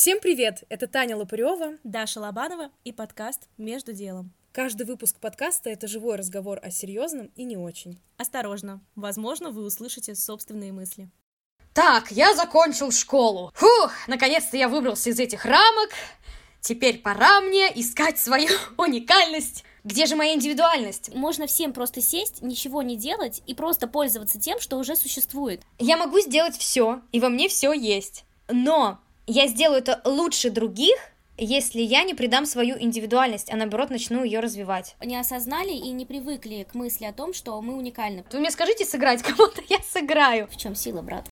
Всем привет! Это Таня Лопарева, Даша Лобанова и подкаст «Между делом». Каждый выпуск подкаста — это живой разговор о серьезном и не очень. Осторожно, возможно, вы услышите собственные мысли. Так, я закончил школу. Фух, наконец-то я выбрался из этих рамок. Теперь пора мне искать свою уникальность. Где же моя индивидуальность? Можно всем просто сесть, ничего не делать и просто пользоваться тем, что уже существует. Я могу сделать все, и во мне все есть. Но я сделаю это лучше других, если я не придам свою индивидуальность, а наоборот начну ее развивать. Не осознали и не привыкли к мысли о том, что мы уникальны. Вы мне скажите сыграть кого-то, я сыграю. В чем сила, брат?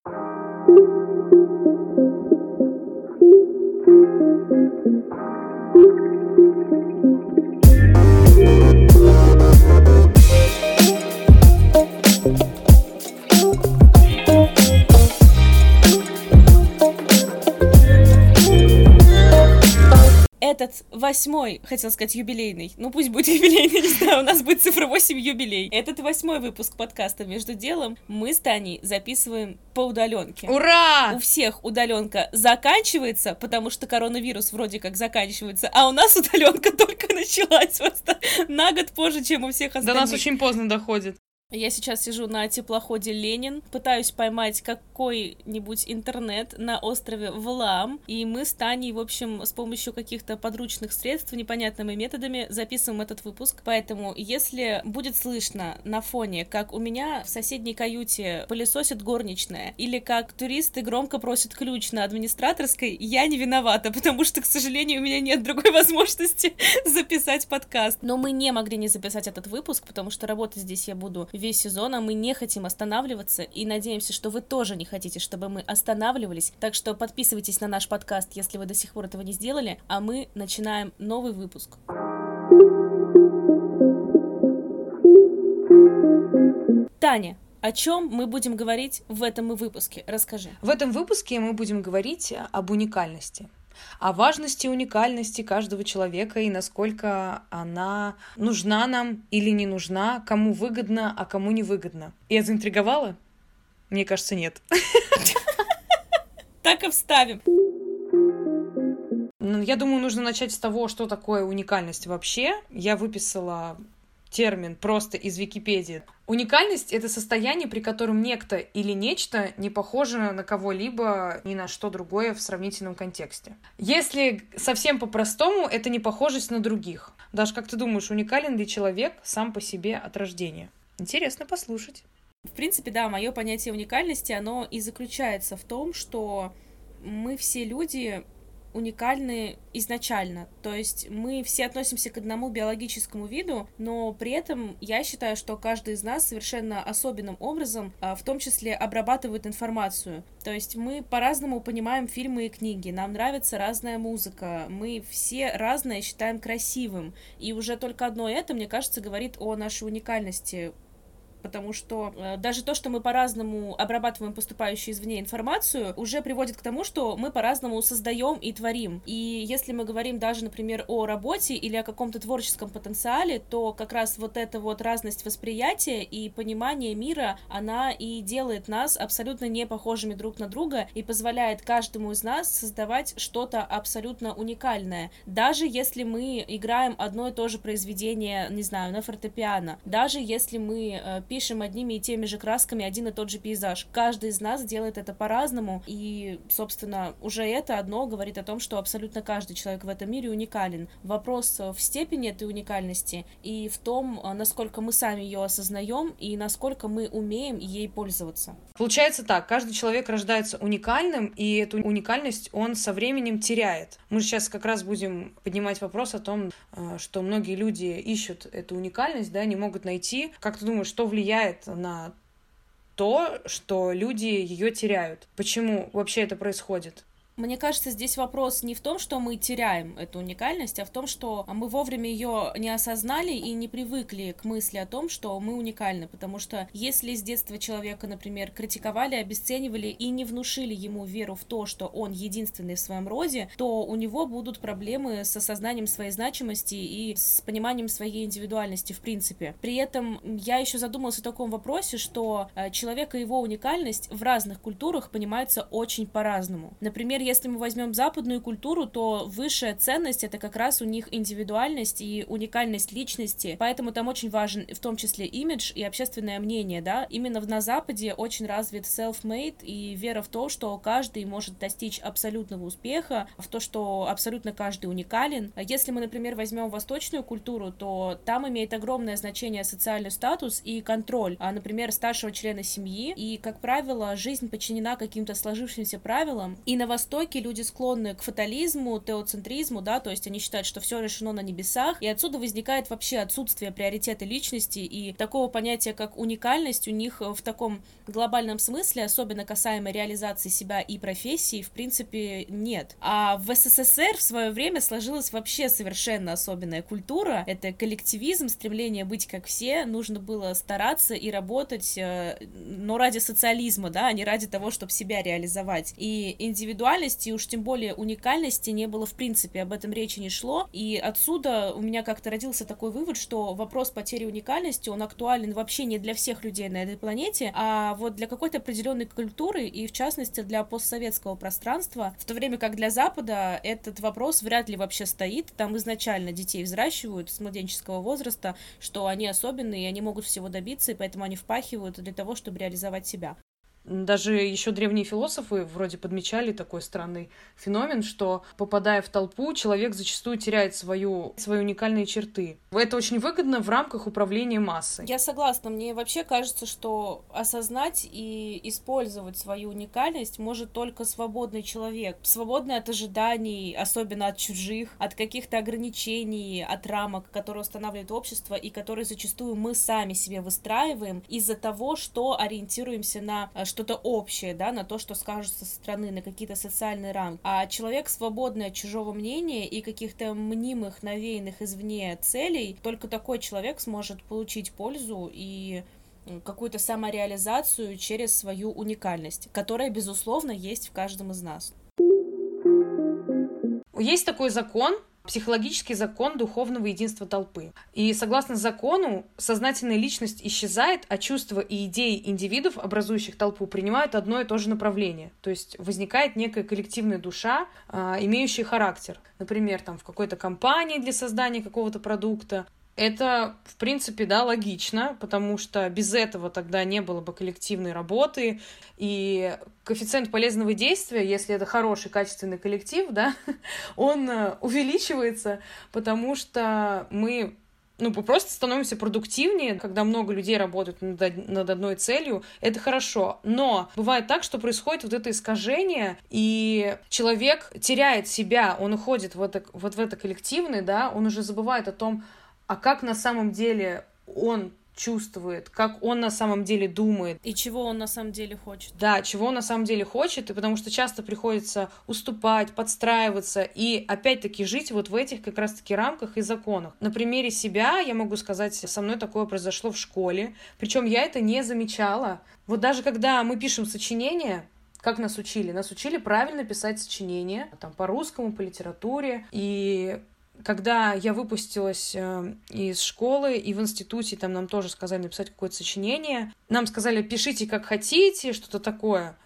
Этот восьмой, хотел сказать юбилейный, ну пусть будет юбилейный, не знаю, у нас будет цифра 8 юбилей. Этот восьмой выпуск подкаста «Между делом» мы с Таней записываем по удаленке. Ура! У всех удаленка заканчивается, потому что коронавирус вроде как заканчивается, а у нас удаленка только началась просто на год позже, чем у всех До остальных. нас очень поздно доходит. Я сейчас сижу на теплоходе Ленин, пытаюсь поймать какой-нибудь интернет на острове Валаам, и мы с Таней, в общем, с помощью каких-то подручных средств, непонятными методами записываем этот выпуск. Поэтому, если будет слышно на фоне, как у меня в соседней каюте пылесосит горничная, или как туристы громко просят ключ на администраторской, я не виновата, потому что, к сожалению, у меня нет другой возможности записать подкаст. Но мы не могли не записать этот выпуск, потому что работать здесь я буду весь сезон, а мы не хотим останавливаться, и надеемся, что вы тоже не хотите, чтобы мы останавливались. Так что подписывайтесь на наш подкаст, если вы до сих пор этого не сделали, а мы начинаем новый выпуск. Таня, о чем мы будем говорить в этом выпуске? Расскажи. В этом выпуске мы будем говорить об уникальности. О важности уникальности каждого человека и насколько она нужна нам или не нужна, кому выгодно, а кому не выгодно. Я заинтриговала? Мне кажется, нет. Так и вставим. Ну, Я думаю, нужно начать с того, что такое уникальность вообще. Я выписала термин просто из Википедии. Уникальность — это состояние, при котором некто или нечто не похоже на кого-либо, ни на что другое в сравнительном контексте. Если совсем по-простому, это не похожесть на других. Даш, как ты думаешь, уникален ли человек сам по себе от рождения? Интересно послушать. В принципе, да, мое понятие уникальности, оно и заключается в том, что мы все люди уникальны изначально. То есть мы все относимся к одному биологическому виду, но при этом я считаю, что каждый из нас совершенно особенным образом, а, в том числе, обрабатывает информацию. То есть мы по-разному понимаем фильмы и книги, нам нравится разная музыка, мы все разное считаем красивым. И уже только одно это, мне кажется, говорит о нашей уникальности потому что э, даже то, что мы по-разному обрабатываем поступающую извне информацию, уже приводит к тому, что мы по-разному создаем и творим. И если мы говорим даже, например, о работе или о каком-то творческом потенциале, то как раз вот эта вот разность восприятия и понимания мира, она и делает нас абсолютно не похожими друг на друга и позволяет каждому из нас создавать что-то абсолютно уникальное. Даже если мы играем одно и то же произведение, не знаю, на фортепиано, даже если мы э, пишем одними и теми же красками один и тот же пейзаж. Каждый из нас делает это по-разному, и, собственно, уже это одно говорит о том, что абсолютно каждый человек в этом мире уникален. Вопрос в степени этой уникальности и в том, насколько мы сами ее осознаем и насколько мы умеем ей пользоваться. Получается так, каждый человек рождается уникальным, и эту уникальность он со временем теряет. Мы же сейчас как раз будем поднимать вопрос о том, э, что многие люди ищут эту уникальность, да, не могут найти. Как ты думаешь, что влияет на то, что люди ее теряют? Почему вообще это происходит? Мне кажется, здесь вопрос не в том, что мы теряем эту уникальность, а в том, что мы вовремя ее не осознали и не привыкли к мысли о том, что мы уникальны. Потому что если с детства человека, например, критиковали, обесценивали и не внушили ему веру в то, что он единственный в своем роде, то у него будут проблемы с осознанием своей значимости и с пониманием своей индивидуальности в принципе. При этом я еще задумалась о таком вопросе, что э, человек и его уникальность в разных культурах понимаются очень по-разному. Например, если мы возьмем западную культуру, то высшая ценность это как раз у них индивидуальность и уникальность личности, поэтому там очень важен в том числе имидж и общественное мнение, да. Именно на Западе очень развит self-made и вера в то, что каждый может достичь абсолютного успеха, в то, что абсолютно каждый уникален. Если мы, например, возьмем восточную культуру, то там имеет огромное значение социальный статус и контроль, а, например, старшего члена семьи, и, как правило, жизнь подчинена каким-то сложившимся правилам, и на Востоке люди склонны к фатализму, теоцентризму, да, то есть они считают, что все решено на небесах, и отсюда возникает вообще отсутствие приоритета личности и такого понятия, как уникальность, у них в таком глобальном смысле, особенно касаемо реализации себя и профессии, в принципе, нет. А в СССР в свое время сложилась вообще совершенно особенная культура, это коллективизм, стремление быть как все, нужно было стараться и работать, э, но ради социализма, да, а не ради того, чтобы себя реализовать. И индивидуальности, уж тем более уникальности не было в принципе, об этом речи не шло, и отсюда у меня как-то родился такой вывод, что вопрос потери уникальности, он актуален вообще не для всех людей на этой планете, а вот для какой-то определенной культуры и, в частности, для постсоветского пространства, в то время как для Запада этот вопрос вряд ли вообще стоит, там изначально детей взращивают с младенческого возраста, что они особенные, и они могут всего добиться, и поэтому они впахивают для того, чтобы реализовать себя. Даже еще древние философы вроде подмечали такой странный феномен, что попадая в толпу, человек зачастую теряет свою, свои уникальные черты. Это очень выгодно в рамках управления массой. Я согласна. Мне вообще кажется, что осознать и использовать свою уникальность может только свободный человек. Свободный от ожиданий, особенно от чужих, от каких-то ограничений, от рамок, которые устанавливает общество и которые зачастую мы сами себе выстраиваем из-за того, что ориентируемся на что-то общее, да, на то, что скажется со стороны, на какие-то социальные рамки. А человек, свободный от чужого мнения и каких-то мнимых, навеянных извне целей, только такой человек сможет получить пользу и какую-то самореализацию через свою уникальность, которая, безусловно, есть в каждом из нас. Есть такой закон, психологический закон духовного единства толпы. И согласно закону, сознательная личность исчезает, а чувства и идеи индивидов, образующих толпу, принимают одно и то же направление. То есть возникает некая коллективная душа, а, имеющая характер. Например, там в какой-то компании для создания какого-то продукта, это, в принципе, да, логично, потому что без этого тогда не было бы коллективной работы, и коэффициент полезного действия, если это хороший, качественный коллектив, да, он э, увеличивается, потому что мы ну, просто становимся продуктивнее, когда много людей работают над, над одной целью, это хорошо. Но бывает так, что происходит вот это искажение, и человек теряет себя, он уходит в это, вот в это коллективное, да, он уже забывает о том, а как на самом деле он чувствует, как он на самом деле думает. И чего он на самом деле хочет. Да, чего он на самом деле хочет, и потому что часто приходится уступать, подстраиваться и опять-таки жить вот в этих как раз-таки рамках и законах. На примере себя я могу сказать, со мной такое произошло в школе, причем я это не замечала. Вот даже когда мы пишем сочинения, как нас учили? Нас учили правильно писать сочинения, там, по русскому, по литературе, и когда я выпустилась э, из школы и в институте, там нам тоже сказали написать какое-то сочинение, нам сказали, пишите как хотите, что-то такое.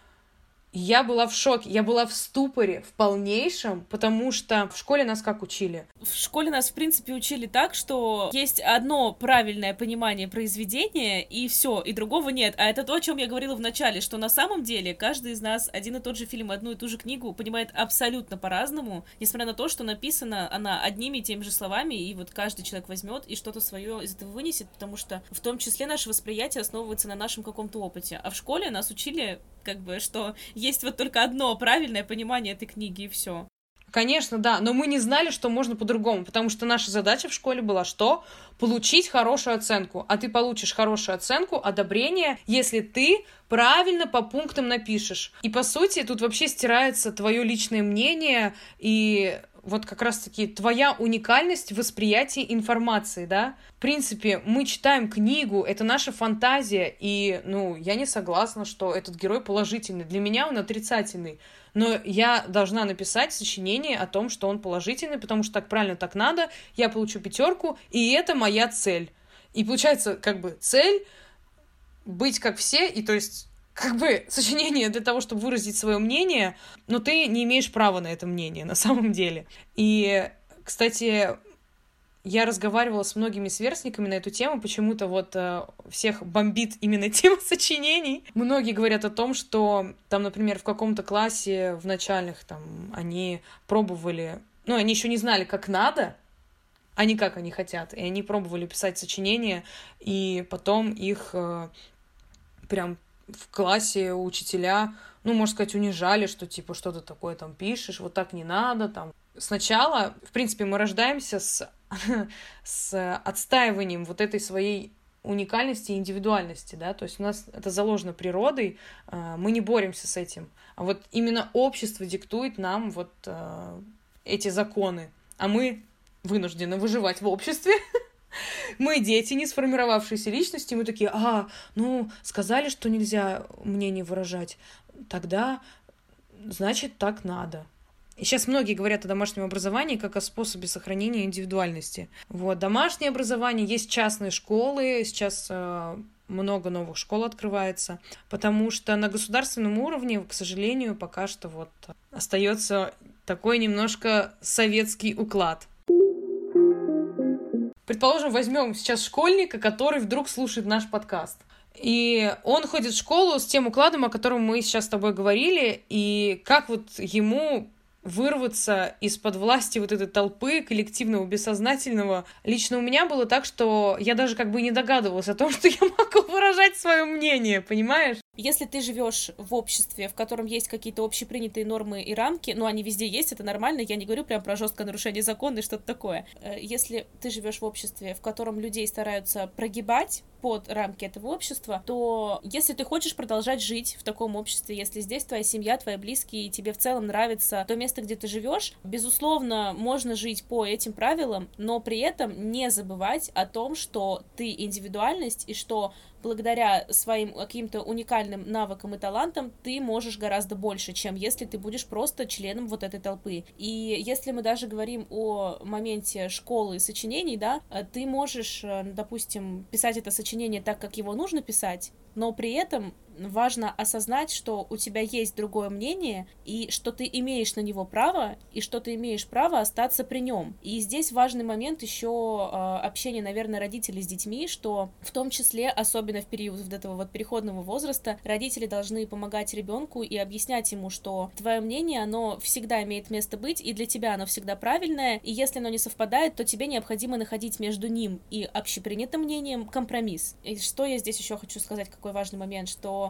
Я была в шоке, я была в ступоре, в полнейшем, потому что в школе нас как учили? В школе нас, в принципе, учили так, что есть одно правильное понимание произведения, и все, и другого нет. А это то, о чем я говорила в начале, что на самом деле каждый из нас один и тот же фильм, одну и ту же книгу понимает абсолютно по-разному, несмотря на то, что написана она одними и теми же словами, и вот каждый человек возьмет и что-то свое из этого вынесет, потому что в том числе наше восприятие основывается на нашем каком-то опыте. А в школе нас учили как бы, что есть вот только одно правильное понимание этой книги, и все. Конечно, да, но мы не знали, что можно по-другому, потому что наша задача в школе была что? Получить хорошую оценку. А ты получишь хорошую оценку, одобрение, если ты правильно по пунктам напишешь. И по сути тут вообще стирается твое личное мнение и вот как раз-таки твоя уникальность восприятия информации, да? В принципе, мы читаем книгу, это наша фантазия, и, ну, я не согласна, что этот герой положительный. Для меня он отрицательный. Но я должна написать сочинение о том, что он положительный, потому что так правильно, так надо, я получу пятерку, и это моя цель. И получается, как бы, цель быть как все, и то есть как бы сочинение для того, чтобы выразить свое мнение, но ты не имеешь права на это мнение на самом деле. И, кстати, я разговаривала с многими сверстниками на эту тему, почему-то вот э, всех бомбит именно тема сочинений. Многие говорят о том, что там, например, в каком-то классе в начальных там они пробовали, ну, они еще не знали, как надо, а не как они хотят, и они пробовали писать сочинения, и потом их э, прям в классе учителя, ну, можно сказать, унижали, что типа что-то такое там пишешь, вот так не надо, там. Сначала, в принципе, мы рождаемся с, с отстаиванием вот этой своей уникальности и индивидуальности, да, то есть у нас это заложено природой, э, мы не боремся с этим, а вот именно общество диктует нам вот э, эти законы, а мы вынуждены выживать в обществе, мы дети, не сформировавшиеся личности, мы такие, а, ну, сказали, что нельзя мнение выражать, тогда, значит, так надо. И сейчас многие говорят о домашнем образовании как о способе сохранения индивидуальности. Вот, домашнее образование, есть частные школы, сейчас э, много новых школ открывается, потому что на государственном уровне, к сожалению, пока что вот остается такой немножко советский уклад. Предположим, возьмем сейчас школьника, который вдруг слушает наш подкаст. И он ходит в школу с тем укладом, о котором мы сейчас с тобой говорили, и как вот ему вырваться из-под власти вот этой толпы коллективного, бессознательного. Лично у меня было так, что я даже как бы не догадывалась о том, что я могу выражать свое мнение, понимаешь? Если ты живешь в обществе, в котором есть какие-то общепринятые нормы и рамки, ну, они везде есть, это нормально, я не говорю прям про жесткое нарушение закона и что-то такое. Э, если ты живешь в обществе, в котором людей стараются прогибать под рамки этого общества, то если ты хочешь продолжать жить в таком обществе, если здесь твоя семья, твои близкие, и тебе в целом нравится то место, где ты живешь, безусловно, можно жить по этим правилам, но при этом не забывать о том, что ты индивидуальность и что благодаря своим каким-то уникальным навыкам и талантам ты можешь гораздо больше, чем если ты будешь просто членом вот этой толпы. И если мы даже говорим о моменте школы сочинений, да, ты можешь, э, допустим, писать это сочинение так, как его нужно писать, но при этом важно осознать, что у тебя есть другое мнение, и что ты имеешь на него право, и что ты имеешь право остаться при нем. И здесь важный момент еще э, общения, наверное, родителей с детьми, что в том числе, особенно в период вот этого вот переходного возраста, родители должны помогать ребенку и объяснять ему, что твое мнение, оно всегда имеет место быть, и для тебя оно всегда правильное, и если оно не совпадает, то тебе необходимо находить между ним и общепринятым мнением компромисс. И что я здесь еще хочу сказать, какой важный момент, что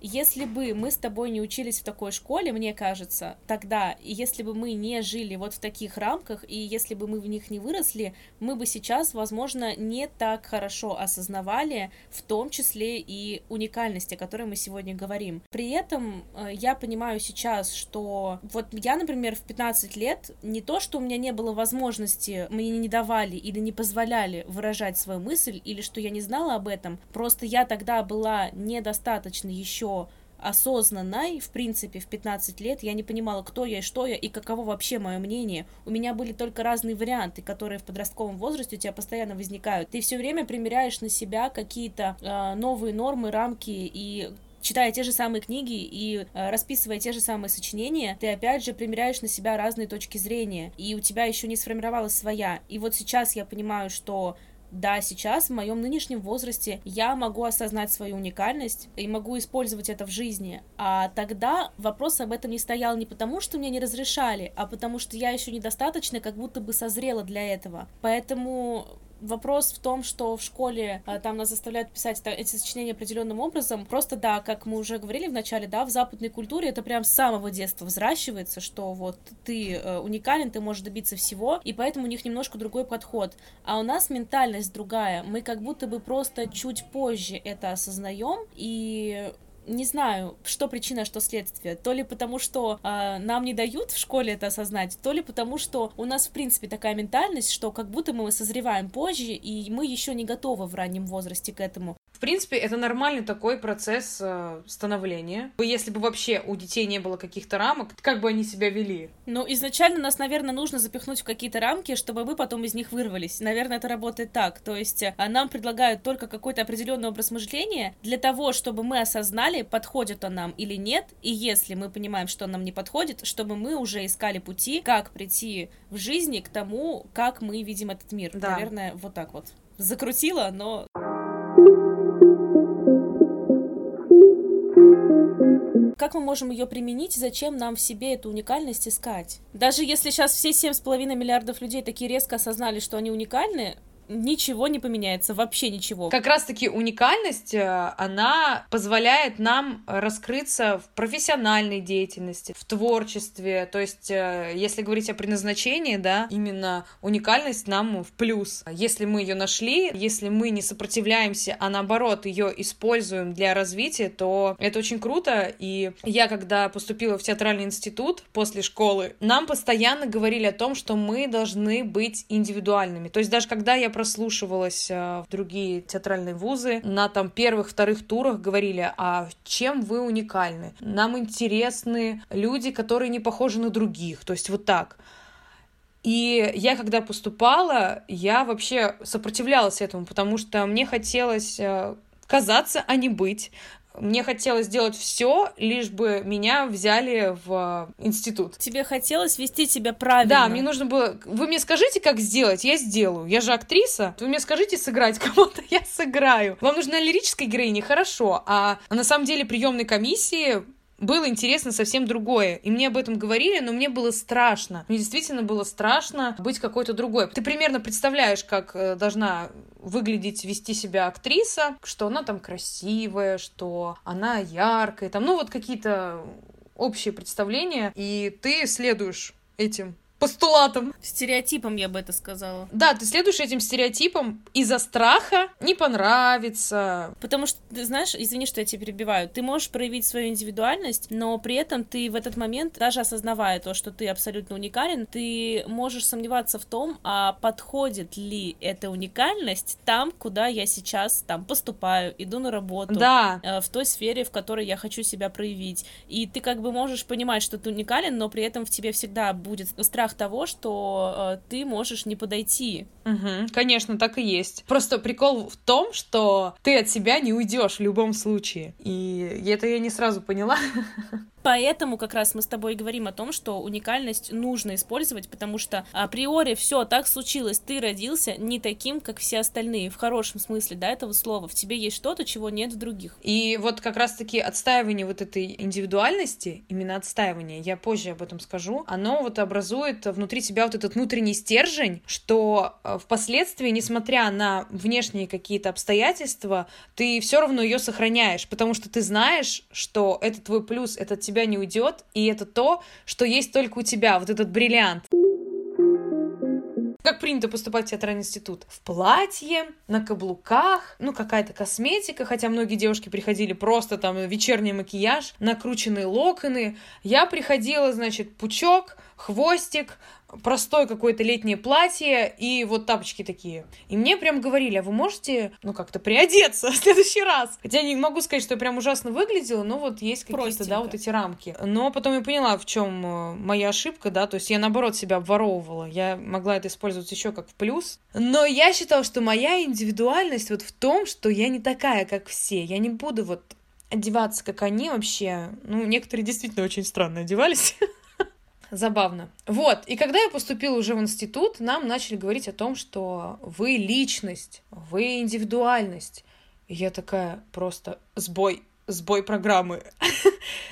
если бы мы с тобой не учились в такой школе, мне кажется, тогда, если бы мы не жили вот в таких рамках, и если бы мы в них не выросли, мы бы сейчас, возможно, не так хорошо осознавали, в том числе и уникальности, о которой мы сегодня говорим. При этом э, я понимаю сейчас, что вот я, например, в 15 лет, не то, что у меня не было возможности, мне не давали или не позволяли выражать свою мысль, или что я не знала об этом, просто я тогда была недостаточно еще еще осознанной, в принципе, в 15 лет я не понимала, кто я и что я, и каково вообще мое мнение. У меня были только разные варианты, которые в подростковом возрасте у тебя постоянно возникают. Ты все время примеряешь на себя какие-то э, новые нормы, рамки и читая те же самые книги и э, расписывая те же самые сочинения, ты опять же примеряешь на себя разные точки зрения, и у тебя еще не сформировалась своя. И вот сейчас я понимаю, что да, сейчас в моем нынешнем возрасте я могу осознать свою уникальность и могу использовать это в жизни. А тогда вопрос об этом не стоял не потому, что мне не разрешали, а потому что я еще недостаточно как будто бы созрела для этого. Поэтому вопрос в том, что в школе а, там нас заставляют писать эти сочинения определенным образом. Просто да, как мы уже говорили в начале, да, в западной культуре это прям с самого детства взращивается, что вот ты э, уникален, ты можешь добиться всего, и поэтому у них немножко другой подход. А у нас ментальность другая. Мы как будто бы просто чуть позже это осознаем, и не знаю, что причина, что следствие. То ли потому, что э, нам не дают в школе это осознать, то ли потому, что у нас, в принципе, такая ментальность, что как будто мы созреваем позже, и мы еще не готовы в раннем возрасте к этому. В принципе, это нормальный такой процесс э, становления. Если бы вообще у детей не было каких-то рамок, как бы они себя вели? Ну, изначально нас, наверное, нужно запихнуть в какие-то рамки, чтобы мы потом из них вырвались. Наверное, это работает так. То есть э, нам предлагают только какой-то определенный образ мышления для того, чтобы мы осознали, подходит он нам или нет, и если мы понимаем, что он нам не подходит, чтобы мы уже искали пути, как прийти в жизни к тому, как мы видим этот мир. Да. Наверное, вот так вот. Закрутила, но... Как мы можем ее применить? Зачем нам в себе эту уникальность искать? Даже если сейчас все 7,5 миллиардов людей такие резко осознали, что они уникальны, ничего не поменяется, вообще ничего. Как раз-таки уникальность, э, она позволяет нам раскрыться в профессиональной деятельности, в творчестве. То есть, э, если говорить о предназначении, да, именно уникальность нам в плюс. Если мы ее нашли, если мы не сопротивляемся, а наоборот ее используем для развития, то это очень круто. И я, когда поступила в театральный институт после школы, нам постоянно говорили о том, что мы должны быть индивидуальными. То есть даже когда я прослушивалась э, в другие театральные вузы, на там первых, вторых турах говорили, а чем вы уникальны? Нам интересны люди, которые не похожи на других. То есть вот так. И я, когда поступала, я вообще сопротивлялась этому, потому что мне хотелось э, казаться, а не быть. Мне хотелось сделать все, лишь бы меня взяли в институт. Тебе хотелось вести себя правильно. Да, мне нужно было... Вы мне скажите, как сделать, я сделаю. Я же актриса. Вы мне скажите сыграть кого-то, я сыграю. Вам нужна лирическая героиня? Хорошо. А на самом деле приемной комиссии было интересно совсем другое. И мне об этом говорили, но мне было страшно. Мне действительно было страшно быть какой-то другой. Ты примерно представляешь, как э, должна выглядеть, вести себя актриса, что она там красивая, что она яркая, там, ну вот какие-то общие представления, и ты следуешь этим постулатом. Стереотипом, я бы это сказала. Да, ты следуешь этим стереотипам из-за страха не понравится. Потому что, ты знаешь, извини, что я тебя перебиваю, ты можешь проявить свою индивидуальность, но при этом ты в этот момент, даже осознавая то, что ты абсолютно уникален, ты можешь сомневаться в том, а подходит ли эта уникальность там, куда я сейчас там поступаю, иду на работу, Да. э, в той сфере, в которой я хочу себя проявить. И ты как бы можешь понимать, что ты уникален, но при этом в тебе всегда будет страх того, что э, ты можешь не подойти. Мгм, конечно, так и есть. Просто прикол в том, что ты от себя не уйдешь в любом случае. И это я не сразу поняла. Поэтому как раз мы с тобой и говорим о том, что уникальность нужно использовать, потому что априори все так случилось, ты родился не таким, как все остальные, в хорошем смысле, да, этого слова. В тебе есть что-то, чего нет в других. И вот как раз-таки отстаивание вот этой индивидуальности, именно отстаивание, я позже об этом скажу, оно вот образует внутри себя вот этот внутренний стержень, что э, впоследствии, несмотря на внешние какие-то обстоятельства, ты все равно ее сохраняешь, потому что ты знаешь, что это твой плюс, это от тебя не уйдет, и это то, что есть только у тебя, вот этот бриллиант. Как принято поступать в театральный институт? В платье, на каблуках, ну, какая-то косметика, хотя многие девушки приходили просто там вечерний макияж, накрученные локоны. Я приходила, значит, пучок, хвостик, простое какое-то летнее платье и вот тапочки такие. И мне прям говорили, а вы можете, ну, как-то приодеться в следующий раз? Хотя не могу сказать, что я прям ужасно выглядела, но вот есть какие-то, да, вот эти рамки. Но потом я поняла, в чем э, моя ошибка, да, то есть я, наоборот, себя обворовывала. Я могла это использовать еще как в плюс. Но я считала, что моя индивидуальность вот в том, что я не такая, как все. Я не буду вот одеваться, как они вообще. Ну, некоторые действительно очень странно одевались. Забавно. Вот, и когда я поступила уже в институт, нам начали говорить о том, что вы личность, вы индивидуальность. И я такая просто сбой, сбой программы.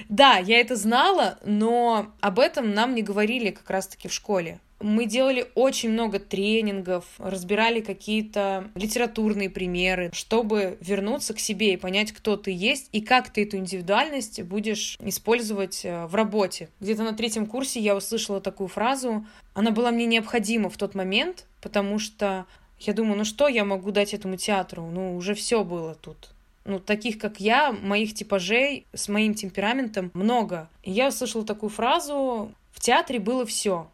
Да, я это знала, но об этом нам не говорили как раз-таки в школе. Мы делали очень много тренингов, разбирали какие-то литературные примеры, чтобы вернуться к себе и понять, кто ты есть и как ты эту индивидуальность будешь использовать э, в работе. Где-то на третьем курсе я услышала такую фразу. Она была мне необходима в тот момент, потому что я думаю, ну что я могу дать этому театру? Ну, уже все было тут. Ну, таких, как я, моих типажей с моим темпераментом много. И я услышала такую фразу «В театре было все,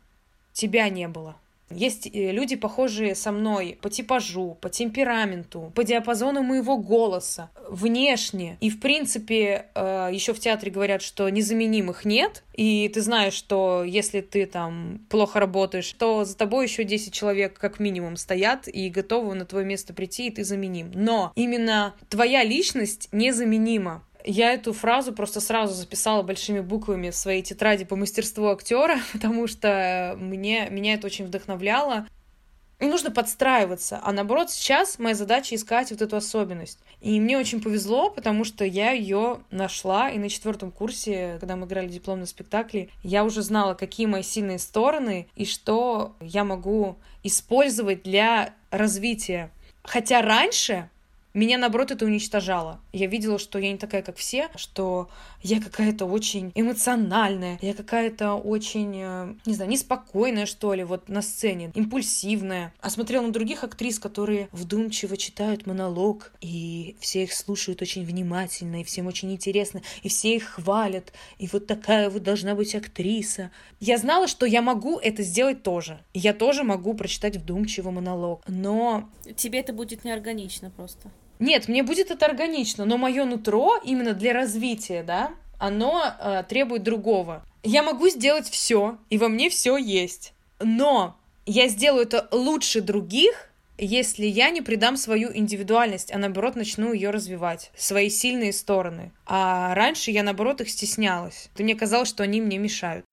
тебя не было». Есть э, люди, похожие со мной по типажу, по темпераменту, по диапазону моего голоса, внешне. И, в принципе, э, еще в театре говорят, что незаменимых нет. И ты знаешь, что если ты там плохо работаешь, то за тобой еще 10 человек как минимум стоят и готовы на твое место прийти, и ты заменим. Но именно твоя личность незаменима я эту фразу просто сразу записала большими буквами в своей тетради по мастерству актера, потому что мне, меня это очень вдохновляло. Не нужно подстраиваться, а наоборот сейчас моя задача искать вот эту особенность. И мне очень повезло, потому что я ее нашла, и на четвертом курсе, когда мы играли дипломный спектакль, я уже знала, какие мои сильные стороны и что я могу использовать для развития. Хотя раньше меня, наоборот, это уничтожало. Я видела, что я не такая, как все, что я какая-то очень эмоциональная, я какая-то очень, э, не знаю, неспокойная, что ли, вот на сцене, импульсивная. А смотрела на других актрис, которые вдумчиво читают монолог, и все их слушают очень внимательно, и всем очень интересно, и все их хвалят, и вот такая вот должна быть актриса. Я знала, что я могу это сделать тоже. Я тоже могу прочитать вдумчиво монолог, но... Тебе это будет неорганично просто. Нет, мне будет это органично, но мое нутро именно для развития, да, оно э, требует другого. Я могу сделать все, и во мне все есть. Но я сделаю это лучше других, если я не придам свою индивидуальность, а наоборот начну ее развивать, свои сильные стороны. А раньше я наоборот их стеснялась. Мне казалось, что они мне мешают.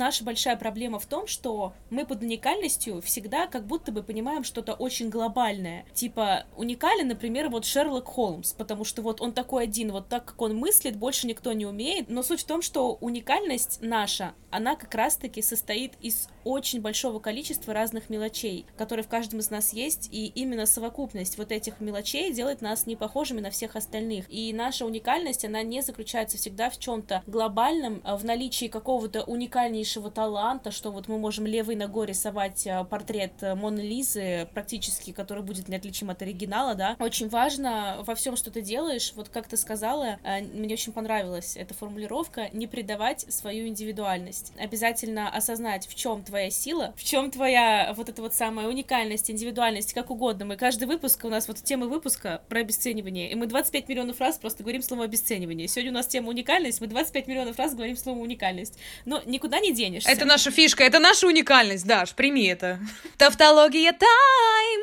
Наша большая проблема в том, что мы под уникальностью всегда как будто бы понимаем что-то очень глобальное. Типа, уникален, например, вот Шерлок Холмс, потому что вот он такой один, вот так, как он мыслит, больше никто не умеет. Но суть в том, что уникальность наша, она как раз-таки состоит из очень большого количества разных мелочей, которые в каждом из нас есть, и именно совокупность вот этих мелочей делает нас не похожими на всех остальных. И наша уникальность, она не заключается всегда в чем-то глобальном, а в наличии какого-то уникальнейшего огромнейшего таланта, что вот мы можем левой ногой рисовать э, портрет э, Моны Лизы, практически, который будет неотличим от оригинала, да. Очень важно во всем, что ты делаешь, вот как ты сказала, э, мне очень понравилась эта формулировка, не предавать свою индивидуальность. Обязательно осознать, в чем твоя сила, в чем твоя вот эта вот самая уникальность, индивидуальность, как угодно. Мы каждый выпуск, у нас вот тема выпуска про обесценивание, и мы 25 миллионов раз просто говорим слово обесценивание. Сегодня у нас тема уникальность, мы 25 миллионов раз говорим слово уникальность. Но никуда не денешься. Это наша фишка, это наша уникальность, Даш, прими это. Тавтология тайм!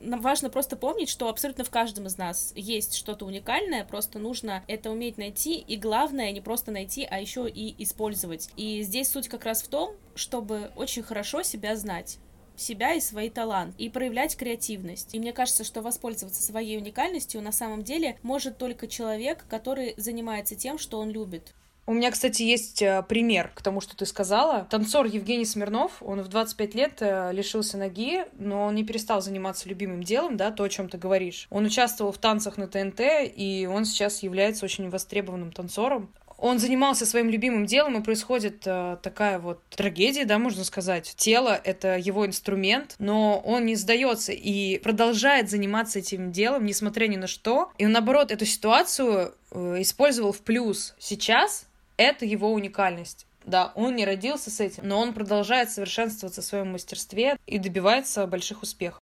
Нам важно просто помнить, что абсолютно в каждом из нас есть что-то уникальное, просто нужно это уметь найти, и главное не просто найти, а еще и использовать. И здесь суть как раз в том, чтобы очень хорошо себя знать себя и свои таланты, и проявлять креативность. И мне кажется, что воспользоваться своей уникальностью на самом деле может только человек, который занимается тем, что он любит. У меня, кстати, есть э, пример к тому, что ты сказала. Танцор Евгений Смирнов, он в 25 лет э, лишился ноги, но он не перестал заниматься любимым делом, да, то, о чем ты говоришь. Он участвовал в танцах на ТНТ, и он сейчас является очень востребованным танцором. Он занимался своим любимым делом, и происходит э, такая вот трагедия, да, можно сказать. Тело — это его инструмент, но он не сдается и продолжает заниматься этим делом, несмотря ни на что. И он, наоборот, эту ситуацию э, использовал в плюс. Сейчас это его уникальность. Да, он не родился с этим, но он продолжает совершенствоваться в своем мастерстве и добивается больших успехов.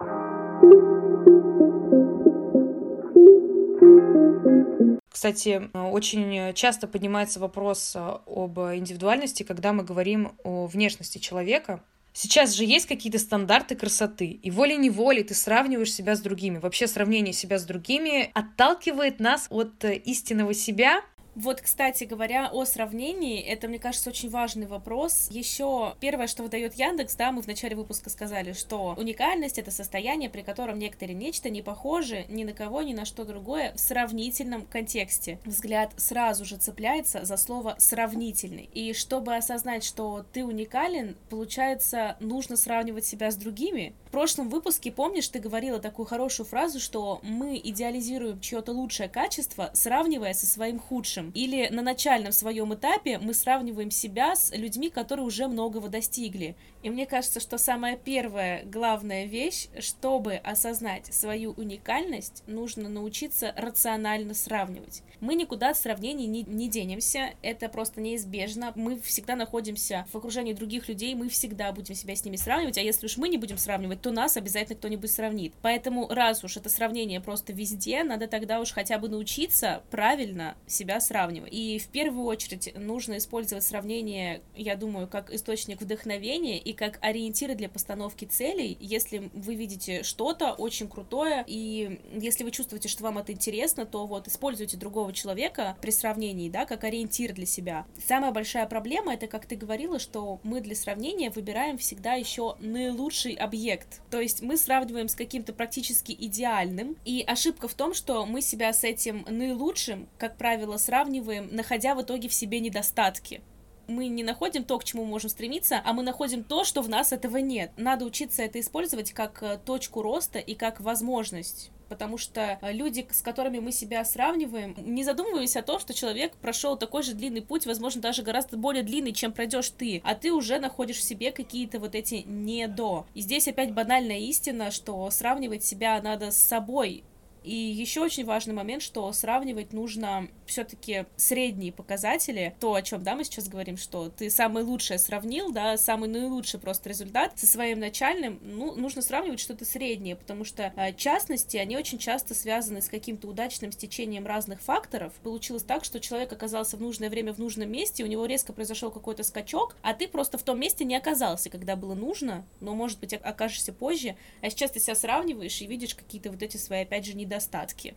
Кстати, очень часто поднимается вопрос об индивидуальности, когда мы говорим о внешности человека. Сейчас же есть какие-то стандарты красоты, и волей-неволей ты сравниваешь себя с другими. Вообще сравнение себя с другими отталкивает нас от истинного себя, вот, кстати говоря, о сравнении, это, мне кажется, очень важный вопрос. Еще первое, что выдает Яндекс, да, мы в начале выпуска сказали, что уникальность — это состояние, при котором некоторые нечто не похожи ни на кого, ни на что другое в сравнительном контексте. Взгляд сразу же цепляется за слово «сравнительный». И чтобы осознать, что ты уникален, получается, нужно сравнивать себя с другими. В прошлом выпуске, помнишь, ты говорила такую хорошую фразу, что мы идеализируем чье-то лучшее качество, сравнивая со своим худшим лучшим. Или на начальном своем этапе мы сравниваем себя с людьми, которые уже многого достигли. И мне кажется, что самая первая главная вещь, чтобы осознать свою уникальность, нужно научиться рационально сравнивать. Мы никуда от сравнений не, не денемся, это просто неизбежно. Мы всегда находимся в окружении других людей, мы всегда будем себя с ними сравнивать, а если уж мы не будем сравнивать, то нас обязательно кто-нибудь сравнит. Поэтому раз уж это сравнение просто везде, надо тогда уж хотя бы научиться правильно себя сравнивать. И в первую очередь нужно использовать сравнение, я думаю, как источник вдохновения и как ориентиры для постановки целей, если вы видите что-то очень крутое, и если вы чувствуете, что вам это интересно, то вот используйте другого человека при сравнении, да, как ориентир для себя. Самая большая проблема, это, как ты говорила, что мы для сравнения выбираем всегда еще наилучший объект. То есть мы сравниваем с каким-то практически идеальным, и ошибка в том, что мы себя с этим наилучшим, как правило, сравниваем, находя в итоге в себе недостатки мы не находим то, к чему можем стремиться, а мы находим то, что в нас этого нет. Надо учиться это использовать как э, точку роста и как возможность потому что э, люди, с которыми мы себя сравниваем, не задумываясь о том, что человек прошел такой же длинный путь, возможно, даже гораздо более длинный, чем пройдешь ты, а ты уже находишь в себе какие-то вот эти не до. И здесь опять банальная истина, что сравнивать себя надо с собой, и еще очень важный момент, что сравнивать нужно все-таки средние показатели, то, о чем, да, мы сейчас говорим, что ты самый лучшее сравнил, да, самый наилучший просто результат со своим начальным, ну, нужно сравнивать что-то среднее, потому что э, частности, они очень часто связаны с каким-то удачным стечением разных факторов. Получилось так, что человек оказался в нужное время в нужном месте, у него резко произошел какой-то скачок, а ты просто в том месте не оказался, когда было нужно, но, может быть, окажешься позже, а сейчас ты себя сравниваешь и видишь какие-то вот эти свои, опять же, недостатки недостатки.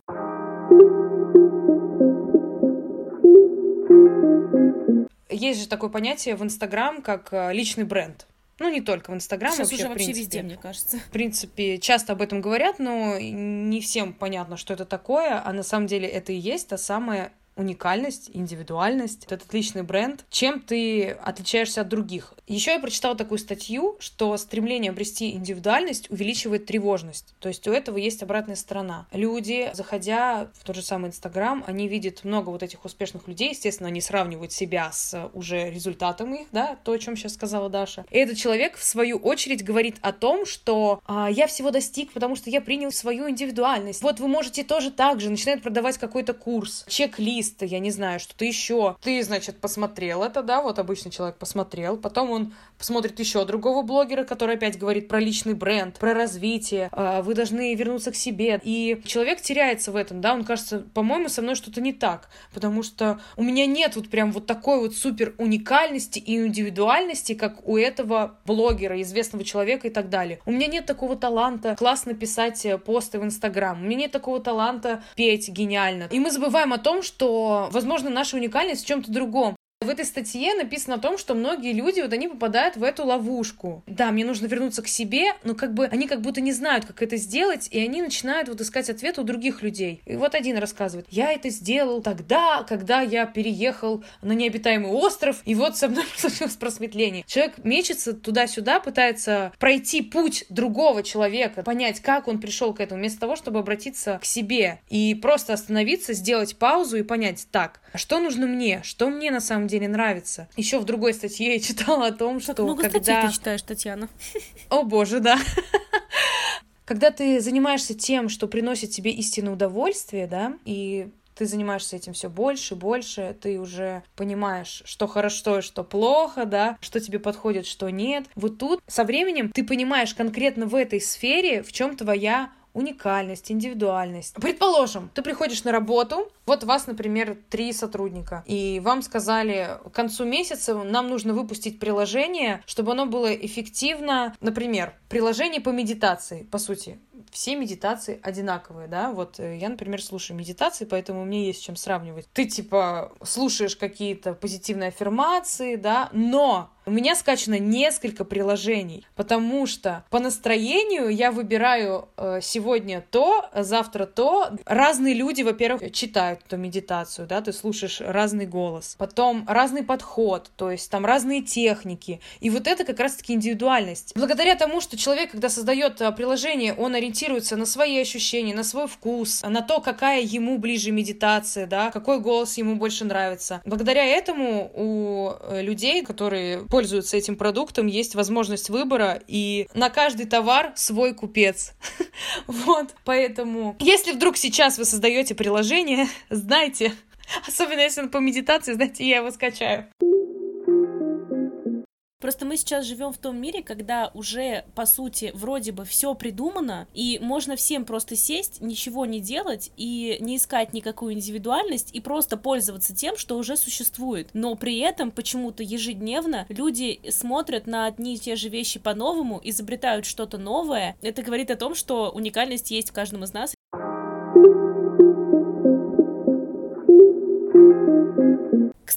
Есть же такое понятие в Инстаграм, как э, личный бренд. Ну, не только в Инстаграм, Сейчас вообще, уже вообще принципе. везде, мне кажется. В принципе, часто об этом говорят, но не всем понятно, что это такое, а на самом деле это и есть та самая уникальность, индивидуальность, вот этот личный бренд, чем ты отличаешься от других. Еще я прочитала такую статью, что стремление обрести индивидуальность увеличивает тревожность. То есть у этого есть обратная сторона. Люди, заходя в тот же самый Инстаграм, они видят много вот этих успешных людей, естественно, они сравнивают себя с уже результатом их, да, то, о чем сейчас сказала Даша. И этот человек, в свою очередь, говорит о том, что а, я всего достиг, потому что я принял свою индивидуальность. Вот вы можете тоже так же, начинает продавать какой-то курс, чек-лист, лист, я не знаю, что-то еще. Ты, значит, посмотрел это, да, вот обычный человек посмотрел, потом он посмотрит еще другого блогера, который опять говорит про личный бренд, про развитие, а, вы должны вернуться к себе. И человек теряется в этом, да, он кажется, по-моему, со мной что-то не так, потому что у меня нет вот прям вот такой вот супер уникальности и индивидуальности, как у этого блогера, известного человека и так далее. У меня нет такого таланта классно писать э, посты в Инстаграм, у меня нет такого таланта петь гениально. И мы забываем о том, что возможно, наша уникальность в чем-то другом. В этой статье написано о том, что многие люди, вот они попадают в эту ловушку. Да, мне нужно вернуться к себе, но как бы они как будто не знают, как это сделать, и они начинают вот искать ответ у других людей. И вот один рассказывает, я это сделал тогда, когда я переехал на необитаемый остров, и вот со мной случилось просветление. Человек мечется туда-сюда, пытается пройти путь другого человека, понять, как он пришел к этому, вместо того, чтобы обратиться к себе и просто остановиться, сделать паузу и понять, так, а что нужно мне, что мне на самом деле нравится. Еще в другой статье я читала о том, что так много когда... статей ты читаешь, Татьяна. О боже, да. Когда ты занимаешься тем, что приносит тебе истинное удовольствие, да, и ты занимаешься этим все больше, больше, ты уже понимаешь, что хорошо и что плохо, да, что тебе подходит, что нет. Вот тут со временем ты понимаешь конкретно в этой сфере, в чем твоя уникальность, индивидуальность. Предположим, ты приходишь на работу, вот вас, например, три сотрудника, и вам сказали, к концу месяца нам нужно выпустить приложение, чтобы оно было эффективно, например, приложение по медитации, по сути. Все медитации одинаковые, да, вот э, я, например, слушаю медитации, поэтому мне есть чем сравнивать. Ты, типа, слушаешь какие-то позитивные аффирмации, да, но У меня скачано несколько приложений, потому что по настроению я выбираю э, сегодня то, завтра то. Разные люди, во-первых, читают эту медитацию, да, ты слушаешь разный голос. Потом разный подход, то есть там разные техники. И вот это как раз-таки индивидуальность. Благодаря тому, что человек, когда создает э, приложение, он ориентируется на свои ощущения, на свой вкус, на то, какая ему ближе медитация, да, какой голос ему больше нравится. Благодаря этому у э, людей, которые пользуются этим продуктом, есть возможность выбора, и на каждый товар свой купец. Вот, поэтому, если вдруг сейчас вы создаете приложение, знайте, особенно если он по медитации, знаете, я его скачаю. Просто мы сейчас живем в том мире, когда уже, по сути, вроде бы все придумано, и можно всем просто сесть, ничего не делать и не искать никакую индивидуальность и просто пользоваться тем, что уже существует. Но при этом почему-то ежедневно люди смотрят на одни и те же вещи по-новому, изобретают что-то новое. Это говорит о том, что уникальность есть в каждом из нас,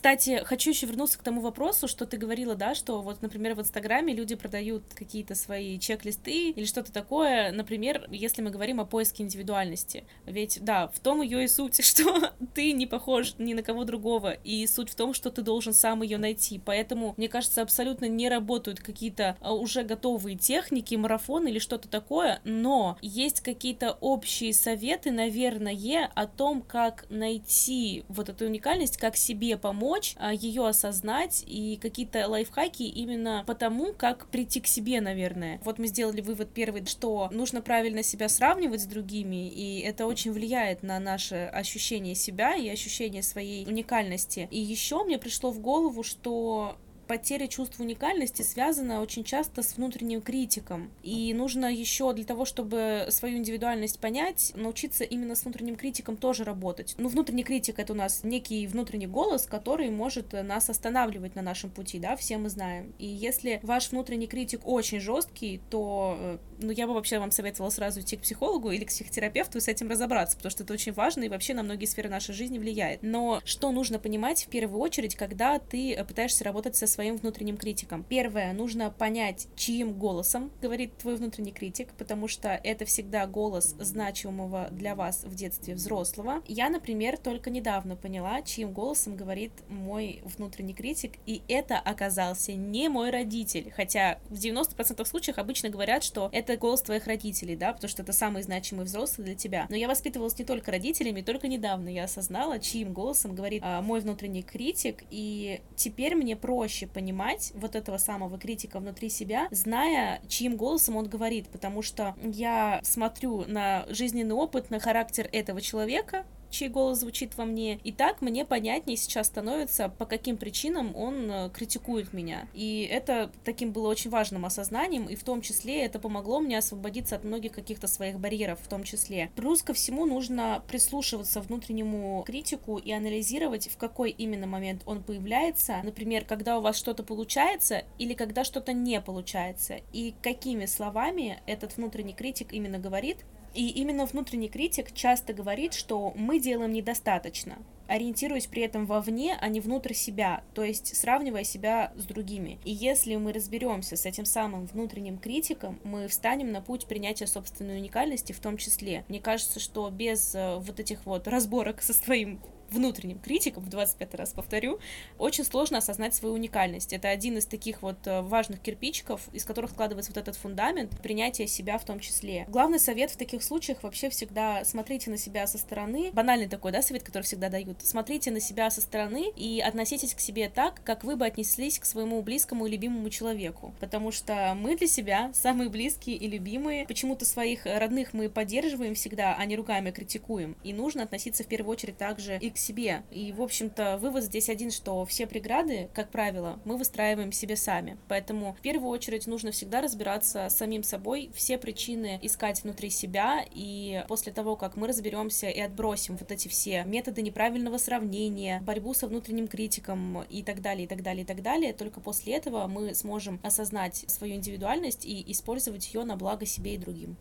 Кстати, хочу еще вернуться к тому вопросу, что ты говорила, да, что вот, например, в Инстаграме люди продают какие-то свои чек-листы или что-то такое, например, если мы говорим о поиске индивидуальности. Ведь, да, в том ее и суть, что ты не похож ни на кого другого, и суть в том, что ты должен сам ее найти. Поэтому, мне кажется, абсолютно не работают какие-то а, уже готовые техники, марафон или что-то такое, но есть какие-то общие советы, наверное, о том, как найти вот эту уникальность, как себе помочь, помочь а, ее осознать и какие-то лайфхаки именно потому, как прийти к себе, наверное. Вот мы сделали вывод первый, что нужно правильно себя сравнивать с другими, и это очень влияет на наше ощущение себя и ощущение своей уникальности. И еще мне пришло в голову, что потеря чувства уникальности связана очень часто с внутренним критиком. И нужно еще для того, чтобы свою индивидуальность понять, научиться именно с внутренним критиком тоже работать. Ну, внутренний критик — это у нас некий внутренний голос, который может нас останавливать на нашем пути, да, все мы знаем. И если ваш внутренний критик очень жесткий, то, э, ну, я бы вообще вам советовала сразу идти к психологу или к психотерапевту и с этим разобраться, потому что это очень важно и вообще на многие сферы нашей жизни влияет. Но что нужно понимать в первую очередь, когда ты пытаешься работать со своим внутренним критиком. Первое, нужно понять, чьим голосом говорит твой внутренний критик, потому что это всегда голос значимого для вас в детстве взрослого. Я, например, только недавно поняла, чьим голосом говорит мой внутренний критик, и это оказался не мой родитель, хотя в 90% случаев обычно говорят, что это голос твоих родителей, да, потому что это самый значимый взрослый для тебя. Но я воспитывалась не только родителями, только недавно я осознала, чьим голосом говорит а, мой внутренний критик, и теперь мне проще понимать вот этого самого критика внутри себя, зная, чьим голосом он говорит, потому что я смотрю на жизненный опыт, на характер этого человека, чей голос звучит во мне. И так мне понятнее сейчас становится, по каким причинам он э, критикует меня. И это таким было очень важным осознанием, и в том числе это помогло мне освободиться от многих каких-то своих барьеров в том числе. Плюс ко всему нужно прислушиваться внутреннему критику и анализировать, в какой именно момент он появляется. Например, когда у вас что-то получается или когда что-то не получается. И какими словами этот внутренний критик именно говорит, и именно внутренний критик часто говорит, что мы делаем недостаточно, ориентируясь при этом вовне, а не внутрь себя, то есть сравнивая себя с другими. И если мы разберемся с этим самым внутренним критиком, мы встанем на путь принятия собственной уникальности в том числе. Мне кажется, что без э, вот этих вот разборок со своим внутренним критиком, в 25 раз повторю, очень сложно осознать свою уникальность. Это один из таких вот э, важных кирпичиков, из которых складывается вот этот фундамент принятия себя в том числе. Главный совет в таких случаях вообще всегда смотрите на себя со стороны. Банальный такой, да, совет, который всегда дают. Смотрите на себя со стороны и относитесь к себе так, как вы бы отнеслись к своему близкому и любимому человеку. Потому что мы для себя самые близкие и любимые. Почему-то своих родных мы поддерживаем всегда, а не руками критикуем. И нужно относиться в первую очередь также и к себе. И, в общем-то, вывод здесь один, что все преграды, как правило, мы выстраиваем себе сами. Поэтому в первую очередь нужно всегда разбираться с самим собой, все причины искать внутри себя, и после того, как мы разберемся и отбросим вот эти все методы неправильного сравнения, борьбу со внутренним критиком и так далее, и так далее, и так далее, только после этого мы сможем осознать свою индивидуальность и использовать ее на благо себе и другим.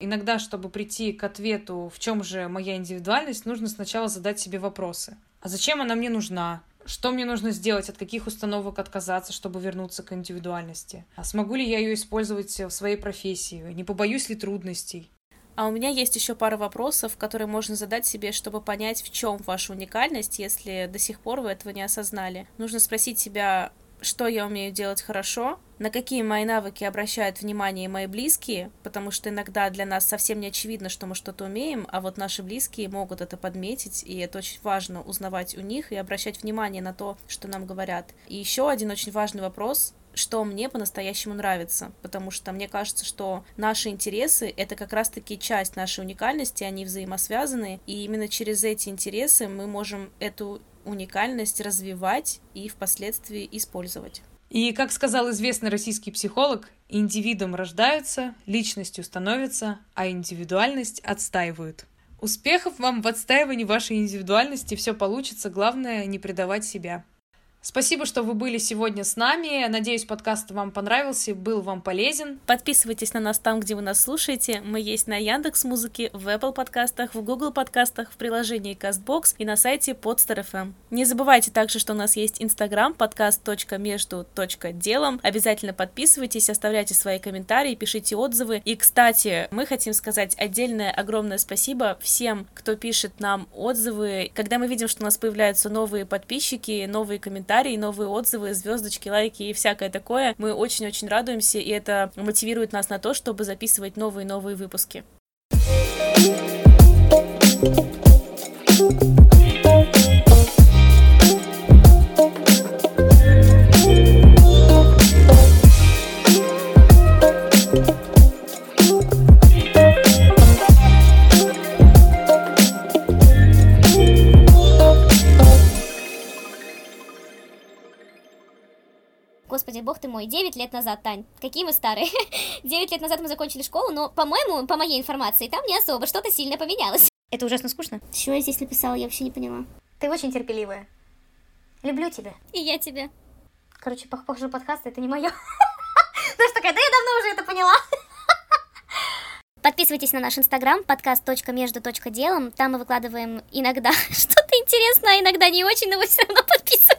Иногда, чтобы прийти к ответу, в чем же моя индивидуальность, нужно сначала задать себе вопросы. А зачем она мне нужна? Что мне нужно сделать, от каких установок отказаться, чтобы вернуться к индивидуальности? А смогу ли я ее использовать в своей профессии? Не побоюсь ли трудностей? А у меня есть еще пара вопросов, которые можно задать себе, чтобы понять, в чем ваша уникальность, если до сих пор вы этого не осознали. Нужно спросить себя, что я умею делать хорошо, на какие мои навыки обращают внимание мои близкие, потому что иногда для нас совсем не очевидно, что мы что-то умеем, а вот наши близкие могут это подметить, и это очень важно узнавать у них и обращать внимание на то, что нам говорят. И еще один очень важный вопрос что мне по-настоящему нравится, потому что мне кажется, что наши интересы — это как раз-таки часть нашей уникальности, они взаимосвязаны, и именно через эти интересы мы можем эту уникальность развивать и впоследствии использовать. И, как сказал известный российский психолог, индивидом рождаются, личностью становятся, а индивидуальность отстаивают. Успехов вам в отстаивании вашей индивидуальности, все получится, главное не предавать себя. Спасибо, что вы были сегодня с нами. Надеюсь, подкаст вам понравился, был вам полезен. Подписывайтесь на нас там, где вы нас слушаете. Мы есть на Яндекс Музыке, в Apple подкастах, в Google подкастах, в приложении CastBox и на сайте Podster.fm. Не забывайте также, что у нас есть Instagram подкаст.между.делом. Обязательно подписывайтесь, оставляйте свои комментарии, пишите отзывы. И, кстати, мы хотим сказать отдельное огромное спасибо всем, кто пишет нам отзывы. Когда мы видим, что у нас появляются новые подписчики, новые комментарии, комментарии, новые отзывы, звездочки, лайки и всякое такое. Мы очень-очень радуемся, и это мотивирует нас на то, чтобы записывать новые-новые выпуски. Мой, 9 лет назад, Тань. Какие мы старые. 9 лет назад мы закончили школу, но, по-моему, по моей информации, там не особо что-то сильно поменялось. Это ужасно скучно. Что я здесь написала, я вообще не поняла. Ты очень терпеливая. Люблю тебя. И я тебя. Короче, похоже, подкаст это не мое. Знаешь, такая, да я давно уже это поняла. Подписывайтесь на наш инстаграм, подкаст.между.делом. Там мы выкладываем иногда что-то интересное, а иногда не очень, но вы все равно подписывайтесь.